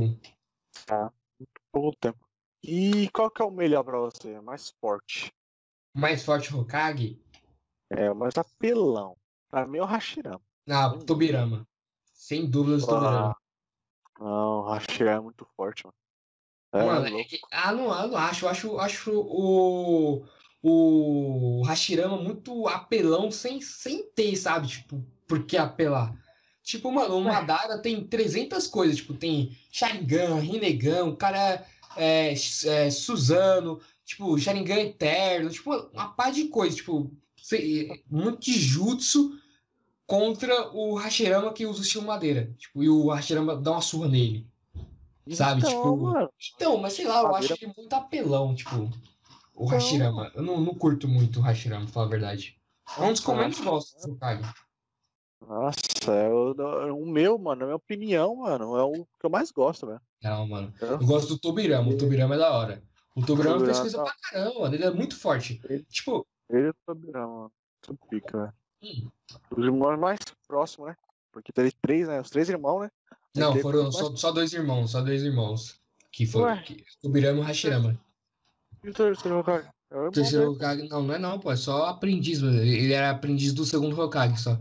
pouco tempo. E qual que é o melhor pra você? O mais forte?
o mais forte Hokage,
É, o mais apelão. Pra mim é o Hashirama.
na Tobirama. Sem dúvidas, Tobirama.
Não, o Hashirama é muito forte, mano. É,
Mano, é que- ah, não, eu não acho. Eu acho, acho o, o Hashirama muito apelão sem, sem ter, sabe? Tipo, por que apelar? Tipo, mano, o Madara tem 300 coisas. Tipo, tem Sharingan, Rinnegan, o cara é, é Suzano, tipo, Sharingan Eterno. Tipo, uma par de coisas. Tipo, se- muito de jutsu contra o Hashirama que usa o estilo madeira. Tipo, e o Hashirama dá uma surra nele. sabe,
Então,
tipo,
mano,
Então, mas sei lá, eu
Madeira-
acho ele muito apelão, tipo, o
Então-
Hashirama. Eu não, não curto muito o Hashirama, pra falar a verdade. É um dos que eu menos gosto do Hokage.
Nossa, é o, o meu, mano, a minha opinião, mano, é o que eu mais gosto, velho.
Não, mano. Eu
Eu-
gosto do Tobirama, o Tobirama é da hora. O Tobirama fez
Tobirama
coisa
tá-
pra caramba, mano. Ele é muito forte.
Ele-
Tipo,
Ele e o Tobirama, mano. Pica, velho.
hum,
Os irmãos mais próximos, né? Porque teve três, né? Os três irmãos, né?
não, foram
mais-
só, só dois irmãos, só dois irmãos. Que foi
Ué.
que, Tobirama e o Hashirama.
E o terceiro Hokage? É o irmão
Terceiro
dele.
Hokage. Não, não é não, pô. É só aprendiz. Ele era aprendiz do segundo Hokage só.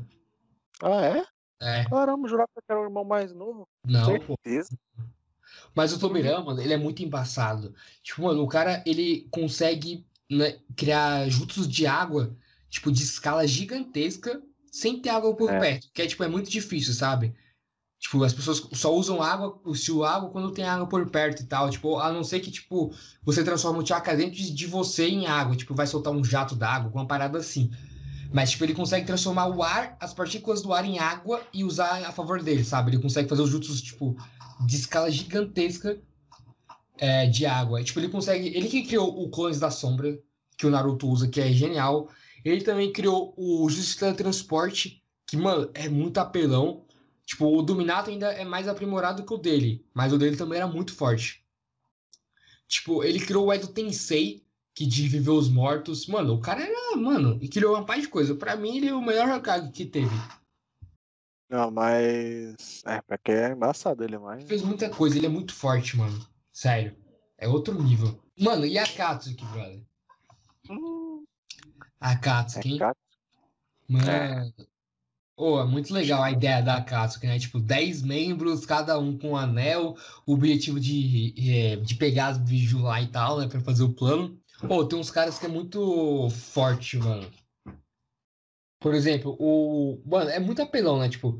Ah, é?
É.
Caramba, jurava que era o irmão mais novo.
Não, pô.
Certeza.
Mas o Tobiran, mano, ele é muito embaçado. Tipo, mano, o cara, ele consegue né, criar jutsus de água, tipo, de escala gigantesca, sem ter água por
É.
perto. Que é, tipo, é muito difícil, sabe? Tipo, as pessoas só usam água, o estilo água, quando tem água por perto e tal. Tipo, a não ser que, tipo, você transforma o chakra dentro de, você em água. Tipo, vai soltar um jato d'água, uma parada assim. Mas, tipo, ele consegue transformar o ar, as partículas do ar em água e usar a favor dele, sabe? Ele consegue fazer os jutsus, tipo, de escala gigantesca é, de água. Tipo, ele consegue. Ele que criou o Clones da Sombra, que o Naruto usa, que é genial. Ele também criou o Jutsu Teletransporte, que, mano, é muito apelão. Tipo, o do Minato ainda é mais aprimorado que o dele, mas o dele também era muito forte. Tipo, ele criou o Edo Tensei, que de viver os mortos. Mano, o cara era, mano, e criou uma par de coisa. Pra mim, ele é o melhor Hokage que teve.
Não, mas. É, pra que é embaçado ele, mas.
fez muita coisa, ele é muito forte, mano. Sério. É outro nível. Mano, e a Katsuki, brother?
Hum,
A
é
Katsuki, hein?
gato.
Mano. Ô, é muito legal a ideia da Katsuki, né? Tipo, 10 membros, cada um com um anel, o objetivo de, é, de pegar as biju lá e tal, né? Pra fazer o plano. Pô, tem uns caras que é muito forte, mano. Por exemplo, o. Mano, é muito apelão, né? Tipo,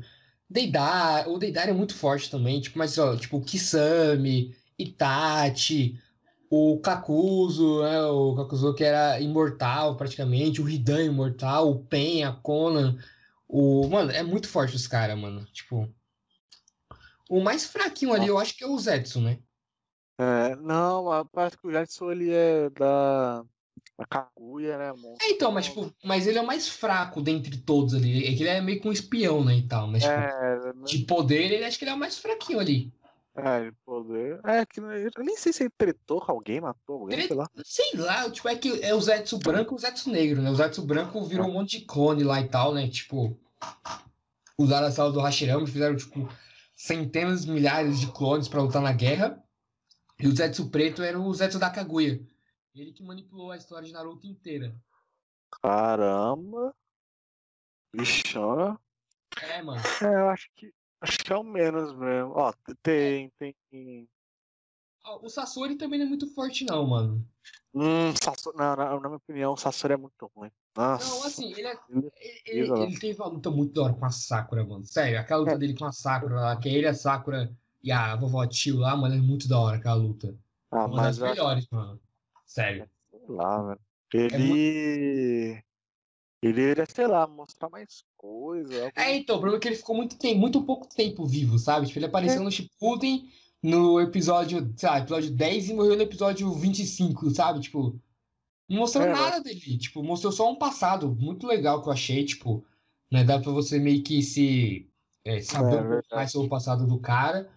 Deidar, o Deidar é muito forte também, tipo, mas ó, tipo, o Kisame, Itachi, o Kakuzu, né? O Kakuzu que era imortal praticamente, o Hidan imortal, o Pen, a Conan, o. Mano, é muito forte os caras, mano. Tipo. O mais fraquinho ali, eu acho que é o Zetsu, né?
É, não, a parte que o Jetson ele é da. Da Kaguya, né, monstro?
É, então, mas tipo, mas ele é o mais fraco dentre todos ali. É que ele é meio que um espião, né, e tal. Mas, tipo,
É,
de poder, ele acho que ele é o mais fraquinho ali.
É, de poder. É, que eu nem sei se ele tretou com alguém, matou alguém,
Ele-
sei lá.
Sei lá, tipo, é que é o Zetsu branco e o Zetsu negro, né? O Zetsu branco virou um monte de clone lá e tal, né? Tipo, usaram a sala do Hashirama e fizeram, tipo, centenas, milhares de clones pra lutar na guerra. E o Zetsu preto era o Zetsu da Kaguya. Ele que manipulou a história de Naruto inteira.
Caramba. Bichona.
É, mano.
É, eu acho que. Acho que é o menos mesmo. Ó, tem, tem.
Ó, O Sasori também não é muito forte, não, mano.
Hum, Sasori, não, na, na minha opinião, o Sasori é muito ruim. Nossa.
Não, assim, ele, é,
Ele-
ele, ele, ele teve uma luta muito da hora com a Sakura, mano. Sério, aquela luta
É.
dele com a Sakura lá, que é ele, a Sakura e a vovó Tio lá, mano, é muito da hora aquela luta.
Ah,
Uma das
eu acho
melhores, mano. Sério.
sei lá, velho.
É
Ele. Ele iria, sei lá, mostrar mais coisa.
É, então, o problema é que ele ficou muito tempo, muito pouco tempo vivo, sabe? Tipo, ele apareceu no Shippuden no episódio, sei lá, episódio 10 e morreu no episódio 25, sabe? Tipo, não mostrou
É,
nada dele. Tipo, mostrou só um passado muito legal que eu achei, tipo, né? Dá pra você meio que se é, saber
É,
mais sobre o passado do cara.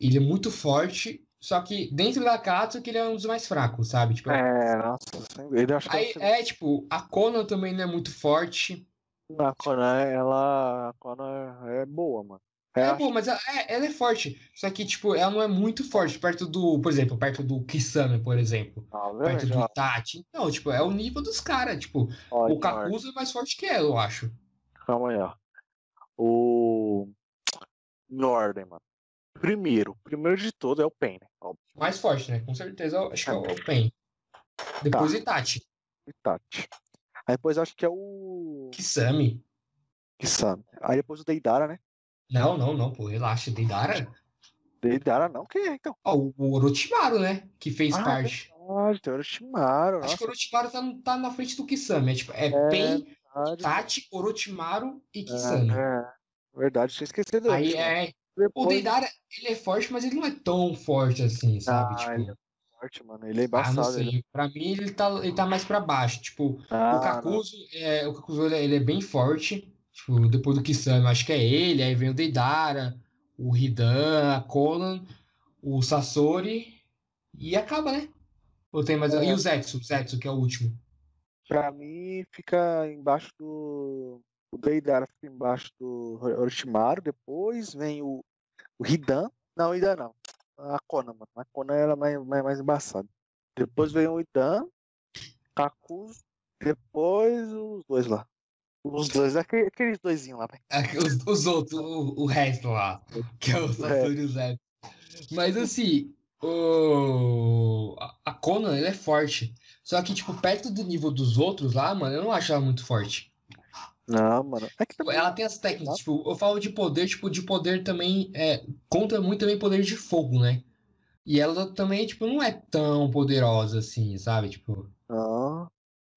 Ele é muito forte, só que dentro da Katsuki ele é um dos mais fracos, sabe? Tipo,
É, nossa, ele acho que
aí, é, tipo, a Konan também não é muito forte.
a Conan, ela. A Conan é boa, mano. Eu
É,
acho
pô, mas ela é, ela é forte. Só que, tipo, ela não é muito forte perto do, por exemplo, perto do Kisame, por exemplo.
ah,
Perto
verdade,
do Itachi. Não, tipo, é o nível dos caras. Tipo,
ó,
o. Kakuzu é mais forte que ela, eu acho.
Calma aí, ó. O. Em ordem, mano. Primeiro, primeiro de todo é o Pen, né? Óbvio.
Mais forte, né? Com certeza, acho que é o Pen. Depois o Itachi.
Itachi. Aí depois acho que é o.
Kisame.
Kisame. Aí depois o Deidara, né?
Não, não, não, pô, relaxa. Deidara.
Deidara não, quem é então?
Ó, o, o Orochimaru, né? Que fez
Ah,
parte.
verdade, tem o Orochimaru.
Acho que o
Nossa,
Orochimaru tá, tá na frente do Kisame. É, tipo, é,
É,
Pen,
verdade.
Itachi, Orochimaru e Kisame.
É, é, verdade, tinha esquecido do
Aí
Orochimaru.
É. O
Depois-
Deidara, ele é forte, mas ele não é tão forte assim, sabe?
Ah,
tipo,
ele é forte, mano. Ele é
ah, não
embaçado.
sei.
ele-
Pra mim, ele tá, ele tá mais pra baixo. Tipo,
Ah,
o Kakuzu, é, o Kakuzu ele, é- ele é bem forte. Tipo, depois do Kisame, eu acho que é ele. Aí vem o Deidara, o Hidan, a Conan, o Sasori. E acaba, né? Ou tem mais...
É.
E o Zetsu, o Zetsu, que é o último.
Pra mim, fica embaixo do. O Deidara fica embaixo do Orochimaru. Depois vem o, o Hidan. Não, o Hidan não. A Konan, mano. A Konan ela é mais, mais, mais embaçada. Depois vem o Hidan. Kakuzu, depois os dois lá. Os dois, aquele- aqueles doisinhos lá.
É, Os, os outros, o, o resto lá, que é o e o Zep. Mas assim, o... a- Conan, ele é forte. Só que, tipo, perto do nível dos outros lá, mano, eu não acho ela muito forte.
Não, mano. É que
Tipo,
também.
Ela tem as técnicas, tipo, eu falo de poder, tipo, de poder também, é, conta muito também poder de fogo, né? E ela também, tipo, não é tão poderosa assim, sabe? Tipo,
Não.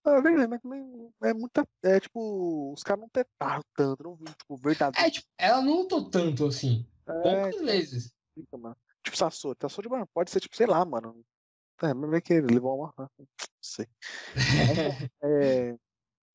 É verdade, mas também é muita. É tipo, os caras não tentaram tanto, não viu, tipo, verdadeiro.
é, tipo, ela não lutou tanto assim,
É,
poucas vezes.
fica, mano. Tipo, Sasori. Sasori, mano, pode ser, tipo, sei lá, mano. É, mas é que ele levou uma. Não sei. É.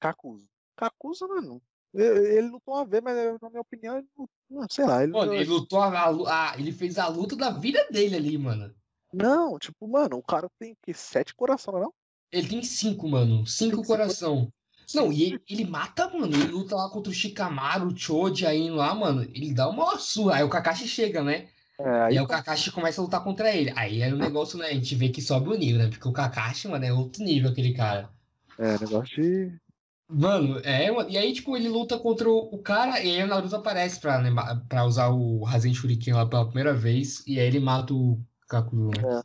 Kakuzu. Kakuzu, mano. Ele lutou uma vez, mas na minha opinião, ele não, sei lá. Ele,
Mano, ele lutou a, a ele fez a luta da vida dele ali, mano.
Não, tipo, mano, o cara tem o quê? Sete coração, não é?
Ele tem cinco, mano. Cinco
Cinco
coração. Não, e ele, ele mata, mano. Ele luta lá contra o Shikamaru, o Choji aí lá, mano. Ele dá uma surra. Aí o Kakashi chega, né?
É,
E
aí
aí o Kakashi começa a lutar contra ele. Aí é o negócio, né? A gente vê que sobe o nível, né? Porque o Kakashi, mano, é outro nível aquele cara.
é negócio de.
Mano, é. E aí, tipo, ele luta contra o, cara e aí o Naruto aparece pra, pra usar o Rasen Shuriken lá pela primeira vez. E aí ele mata o Kakuzu, né?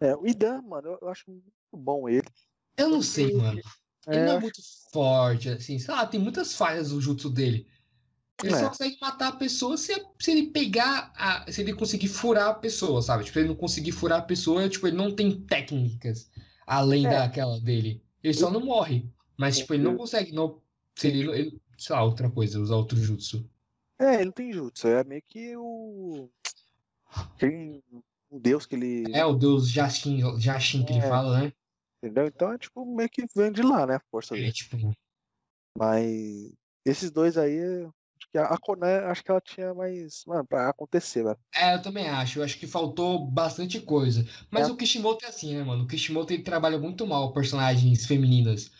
É, o Idan, mano, eu, acho muito bom ele.
Eu não sei, mano. Ele
É,
não é muito forte, assim, sei lá, tem muitas falhas no jutsu dele. Ele
É.
só consegue matar a pessoa se, se ele pegar, a, se ele conseguir furar a pessoa, sabe? Tipo, ele não conseguir furar a pessoa, tipo, ele não tem técnicas além
É.
daquela dele. Ele só não morre. Mas, tipo, ele não consegue, não, se ele, ele- sei lá, outra coisa, usar outro jutsu.
É, ele não tem jutsu, é meio que o. Tem um deus que ele.
É o deus Jashin, Jashin que ele
É.
fala, né?
Entendeu? Então é tipo meio que vem de lá, né? A força
É,
dele.
tipo,
Mas esses dois aí, acho que a a Conan, acho que ela tinha mais. Mano, pra acontecer, velho.
É, eu também acho. Eu acho que faltou bastante coisa. Mas
É.
o Kishimoto é assim, né, mano? O Kishimoto ele trabalha muito mal personagens femininas.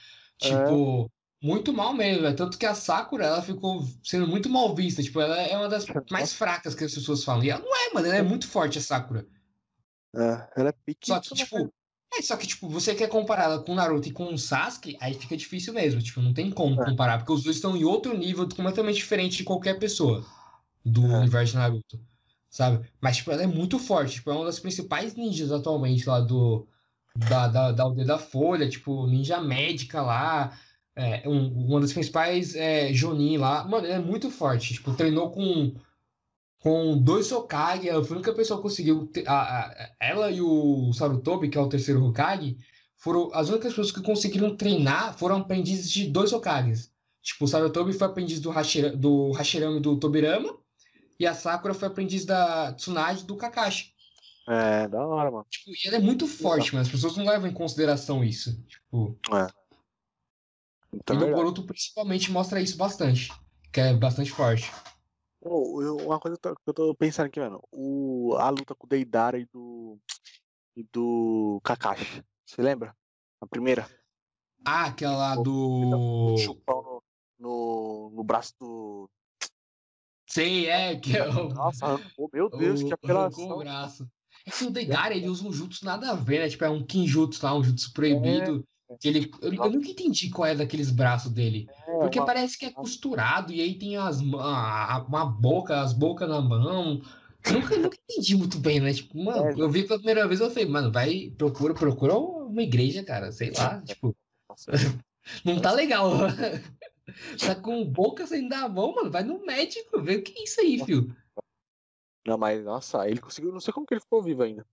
É.
Tipo, muito mal mesmo. né? Tanto que a Sakura, ela ficou sendo muito mal vista. Tipo, ela é uma das mais fracas que as pessoas falam. E ela não é, mano. Ela é muito forte, a Sakura.
É, ela é pique.
Só que, tipo. É, só que, tipo, você quer comparar ela com o Naruto e com o Sasuke, aí fica difícil mesmo. Tipo, não tem como
É.
comparar. Porque os dois estão em outro nível completamente diferente de qualquer pessoa do
É.
universo de Naruto. Sabe? Mas, tipo, ela é muito forte. Tipo, é uma das principais ninjas atualmente lá do. Da, da, da aldeia da Folha, tipo, ninja médica lá. É, um- uma das principais é, Jonin lá. Mano, ela é muito forte. Tipo, treinou com. Com dois Hokage, foi a única pessoa que conseguiu. a- a- ela e o Sarutobi, que é o terceiro Hokage, foram as únicas pessoas que conseguiram treinar foram aprendizes de dois Hokages. Tipo, o Sarutobi foi aprendiz do, Hashira, do Hashirama e do Tobirama, e a Sakura foi aprendiz da Tsunade do Kakashi.
É, da hora, mano.
Tipo, e ela é muito forte, mas as pessoas não levam em consideração isso. Tipo,
Então,
e
é
no
verdade.
Boruto principalmente mostra isso bastante. Que é bastante forte.
Ô, eu- uma coisa que eu tô- que pensando aqui, mano. O, a luta com o Deidara e do. E do Kakashi. Você lembra? A primeira?
Ah, aquela lá
O-
do.
O chupão no, no, no braço do.
Sei, é, que é o.
Nossa, arrancou, meu Deus, que
o- o
apelação.
braço. É que o Deidara, ele usa um jutsu nada a ver, né? Tipo, é um Kinjutsu lá, um jutsu proibido. que ele, eu, eu nunca entendi qual é daqueles braços dele.
É,
Porque
uma-
parece que é costurado e aí tem as, a- uma boca, as bocas na mão. Nunca, nunca entendi muito bem, né? Tipo, mano,
É.
eu vi pela primeira vez eu falei, mano, vai, procura, procura uma igreja, cara, sei lá, tipo,
Nossa,
não tá legal. tá com boca sem dar a mão, mano, vai no médico, vê o que é isso aí, filho.
Não, mas nossa, ele conseguiu. Não sei como que ele ficou vivo ainda.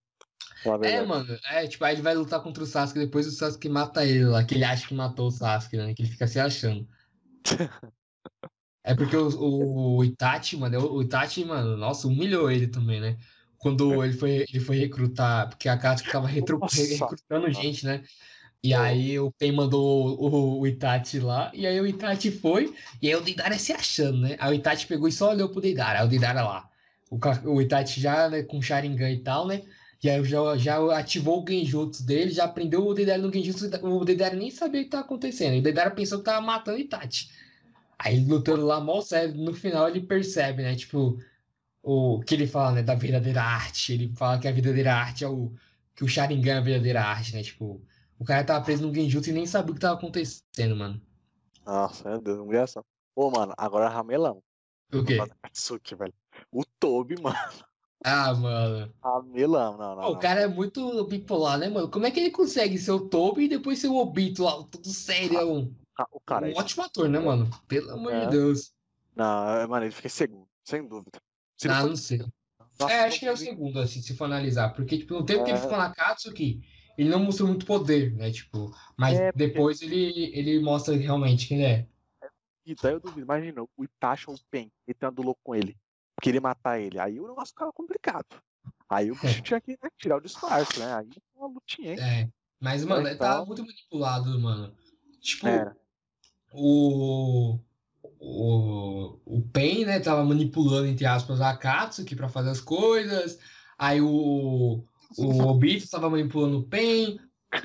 É, mano, é, tipo, aí ele vai lutar contra o Sasuke, depois o Sasuke mata ele lá, que ele acha que matou o Sasuke, né? Que ele fica se achando. É porque o, o, o Itachi, mano, o Itachi, mano, nossa, humilhou ele também, né? Quando ele foi, ele foi recrutar, porque a Katsuki
Nossa.
recrutando gente, né? E aí o Pen mandou o, o Itachi lá, e aí o Itachi foi, e aí o Deidara se achando, né? Aí o Itachi pegou e só olhou pro Deidara, aí o Deidara lá. O, o Itachi já, né, com Sharingan e tal, né? E aí já, já ativou o Genjutsu dele, já aprendeu o Deidara no Genjutsu, o Deidara nem sabia o que tava acontecendo. E o Deidara pensou que tava matando o Itachi. Aí lutando lá, mal sério, no final ele percebe, né? Tipo, o que ele fala, né? Da verdadeira arte. Ele fala que a verdadeira arte é o. Que o Sharingan é a verdadeira arte, né? Tipo, O cara tava preso no Genjutsu e nem sabia o que tava acontecendo, mano.
Nossa, meu Deus, humilhação. Ô, mano, agora ramelão.
O quê?
Katsuki, velho. O Toby, mano.
Ah, mano.
Ramelão, não, não.
Pô, o
não.
cara é muito bipolar, né, mano? Como é que ele consegue ser o Toby e depois ser o Obito lá, todo sério?
Ah, O cara,
um ótimo ator, né, mano? Pelo amor
É.
de Deus.
não, é, mano, ele fica em segundo, sem dúvida. Se
Ah,
for-
não sei.
Nossa,
É, acho que é o segundo, assim, se for analisar. Porque, tipo, no tempo que ele
É.
ficou na Katsuki, ele não mostrou muito poder, né? Tipo, mas
É, porque-
depois ele, ele mostra realmente quem ele é.
E daí eu duvido, imagina, o Itachi ou o Pen entrando louco com ele, queria matar ele. Aí o negócio ficava complicado. Aí o bicho tinha que né, tirar o disfarce, né? Aí uma lutinha, hein?
É. Mas, mano, ele
Então-
tava muito manipulado, mano. Tipo,
Era.
o. O, o Pen, né, tava manipulando, entre aspas, a Katsuki pra fazer as coisas. Aí o, o Obito tava manipulando o Pen.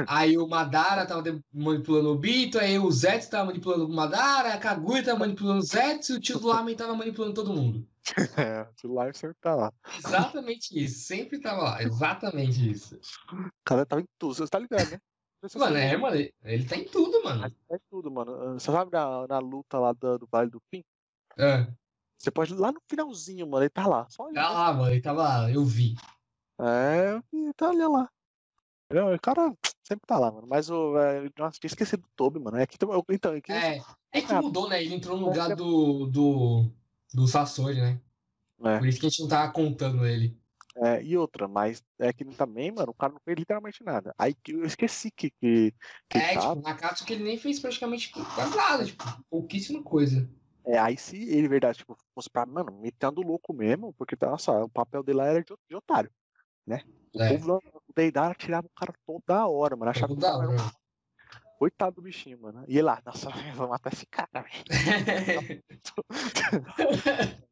Aí o Madara tava manipulando o Obito. Aí o Zetsu tava manipulando o Madara. A Kaguya tava manipulando o Zetsu. E o tio do Lamen tava manipulando todo mundo.
É, o celular sempre tá lá.
Exatamente isso. Sempre tava lá. Exatamente isso.
O cara tava em tudo, você tá ligado, né?
Mano, é, mano. Ele tá em tudo, mano.
mas É tudo, mano. Ah, Você sabe na, na luta lá do, do Vale do Fim?
É.
Você pode ir lá no finalzinho, mano. Ele tá lá. Só
Tá
olhando.
lá, mano. Ele tava lá. Eu vi.
É, tá ali lá. Não, o cara sempre tá lá, mano. Mas o. é, Nossa, tinha esquecido do Toby, mano. É que, então, é que
É, é que
Ah.
mudou, né? Ele entrou no lugar do, do, do Sasori, né?
É.
Por isso que a gente não tava contando ele.
É, e outra, mas é que também, mano, o cara não fez literalmente nada. Aí que eu esqueci que, que, que
É,
ele tava.
tipo, Nakatsu que ele nem fez praticamente quase nada, tipo, pouquíssima coisa.
É, aí se ele, verdade, tipo, fosse pra, mano, metendo louco mesmo, porque, nossa, o papel dele lá era de, de otário, né? O
É.
povo lá, o Deidara tirava o cara toda hora, mano. Achava que o
Toda
cara era um
hora.
coitado do bichinho, mano. E ele lá, nossa, eu vou matar esse cara, velho.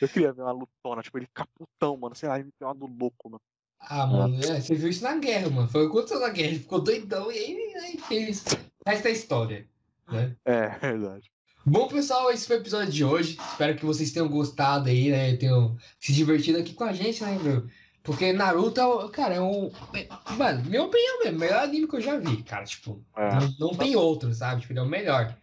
Eu queria ver uma lutona, tipo, ele ficar putão, mano. Sei lá, ele tem uma do louco, mano.
ah, mano, é, você viu isso na guerra, mano. Foi o que aconteceu na guerra. Ele ficou doidão e aí, aí fez. Essa é a história. Né?
É, verdade.
Bom, pessoal, esse foi o episódio de hoje. Espero que vocês tenham gostado aí, né? Tenham se divertido aqui com a gente, né, meu? Porque Naruto, é o- cara, é um. Mano, minha opinião mesmo, melhor anime que eu já vi, cara. Tipo,
É.
não, não tem outro, sabe? Tipo, ele é o melhor.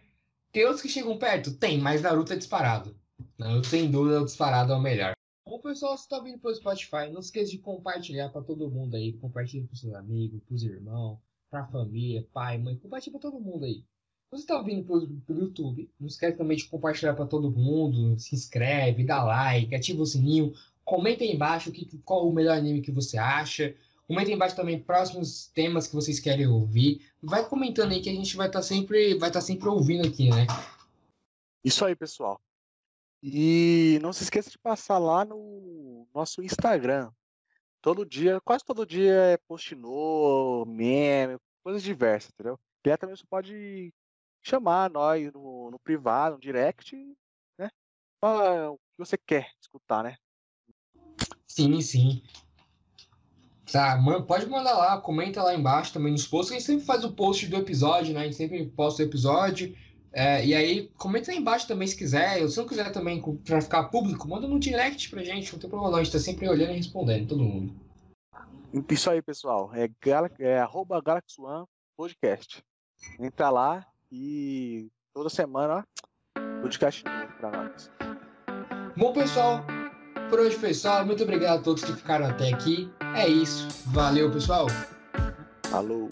Tem outros que chegam perto? Tem, mas Naruto é disparado. Naruto, sem dúvida, é o disparado é o melhor. Bom, pessoal, se tá vindo pelo Spotify, não esqueça de compartilhar pra todo mundo aí. Compartilha pros seus amigos, pros irmãos, pra família, pai, mãe. Compartilha pra todo mundo aí. Se você tá vindo pelo, pelo YouTube, não esquece também de compartilhar pra todo mundo. Se inscreve, dá like, ativa o sininho. Comenta aí embaixo que, qual o melhor anime que você acha. Comenta aí embaixo também próximos temas que vocês querem ouvir. Vai comentando aí que a gente vai estar sempre, vai estar sempre ouvindo aqui, né?
Isso aí, pessoal. E não se esqueça de passar lá no nosso Instagram. Todo dia, quase todo dia é post novo, meme, coisas diversas, entendeu? E aí também você pode chamar nós no, no privado, no direct, né? Fala o que você quer escutar, né?
Sim, sim. Tá, man- pode mandar lá, comenta lá embaixo também nos posts. A gente sempre faz o post do episódio, né? A gente sempre posta o episódio. É, e aí, comenta aí embaixo também se quiser. Ou se não quiser também pra ficar público, manda no direct pra gente. Não tem problema não. A gente tá sempre olhando e respondendo, todo mundo.
Isso aí, pessoal. É, gala, é arroba Galaxy One Podcast. Entra lá e toda semana, ó, podcast novo pra nós.
Bom, pessoal, por hoje só. Muito obrigado a todos que ficaram até aqui. É isso. Valeu, pessoal.
Falou!